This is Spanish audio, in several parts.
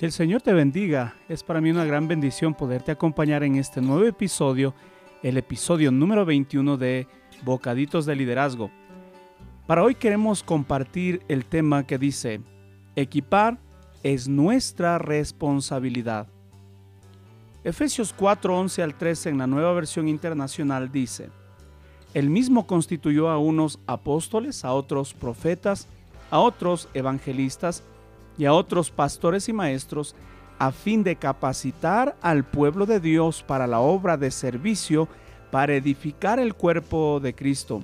Que el Señor te bendiga. Es para mí una gran bendición poderte acompañar en este nuevo episodio, el episodio número 21 de Bocaditos de Liderazgo. Para hoy queremos compartir el tema que dice, equipar es nuestra responsabilidad. Efesios 4, 11 al 13 en la nueva versión internacional dice, El mismo constituyó a unos apóstoles, a otros profetas, a otros evangelistas y a otros pastores y maestros, a fin de capacitar al pueblo de Dios para la obra de servicio, para edificar el cuerpo de Cristo.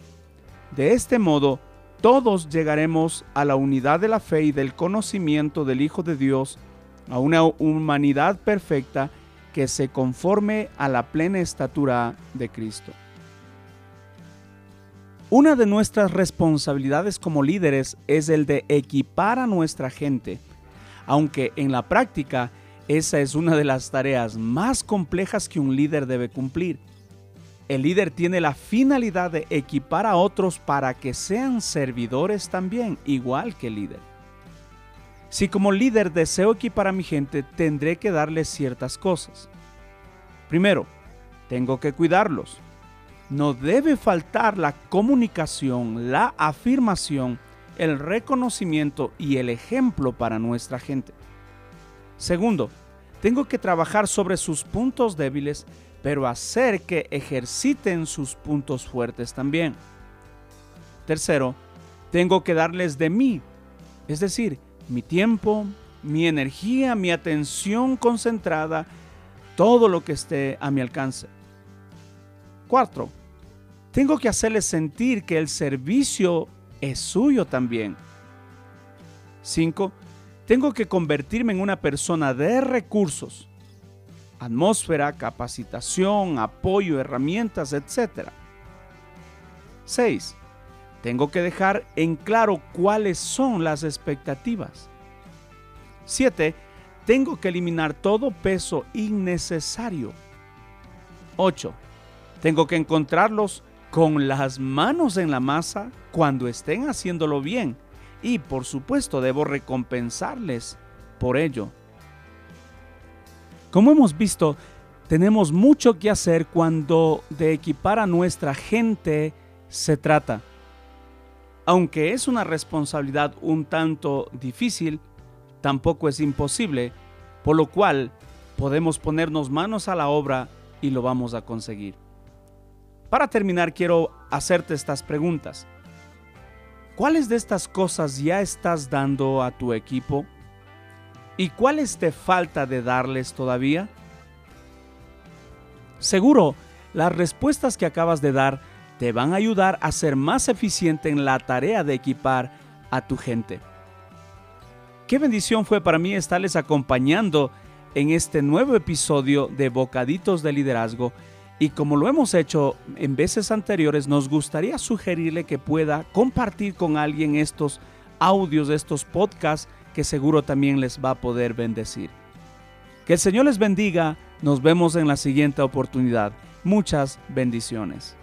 De este modo, todos llegaremos a la unidad de la fe y del conocimiento del Hijo de Dios, a una humanidad perfecta que se conforme a la plena estatura de Cristo. Una de nuestras responsabilidades como líderes es el de equipar a nuestra gente, aunque en la práctica esa es una de las tareas más complejas que un líder debe cumplir. El líder tiene la finalidad de equipar a otros para que sean servidores también, igual que el líder. Si como líder deseo equipar a mi gente, tendré que darles ciertas cosas. Primero, tengo que cuidarlos. No debe faltar la comunicación, la afirmación, el reconocimiento y el ejemplo para nuestra gente. Segundo, tengo que trabajar sobre sus puntos débiles pero hacer que ejerciten sus puntos fuertes también. Tercero, tengo que darles de mí, es decir, mi tiempo, mi energía, mi atención concentrada, todo lo que esté a mi alcance. Cuarto, tengo que hacerles sentir que el servicio es suyo también. Cinco, tengo que convertirme en una persona de recursos atmósfera, capacitación, apoyo, herramientas, etc. 6. Tengo que dejar en claro cuáles son las expectativas. 7. Tengo que eliminar todo peso innecesario. 8. Tengo que encontrarlos con las manos en la masa cuando estén haciéndolo bien y por supuesto debo recompensarles por ello. Como hemos visto, tenemos mucho que hacer cuando de equipar a nuestra gente se trata. Aunque es una responsabilidad un tanto difícil, tampoco es imposible, por lo cual podemos ponernos manos a la obra y lo vamos a conseguir. Para terminar, quiero hacerte estas preguntas. ¿Cuáles de estas cosas ya estás dando a tu equipo? ¿Y cuáles te falta de darles todavía? Seguro, las respuestas que acabas de dar te van a ayudar a ser más eficiente en la tarea de equipar a tu gente. Qué bendición fue para mí estarles acompañando en este nuevo episodio de Bocaditos de Liderazgo y como lo hemos hecho en veces anteriores, nos gustaría sugerirle que pueda compartir con alguien estos audios, estos podcasts que seguro también les va a poder bendecir. Que el Señor les bendiga. Nos vemos en la siguiente oportunidad. Muchas bendiciones.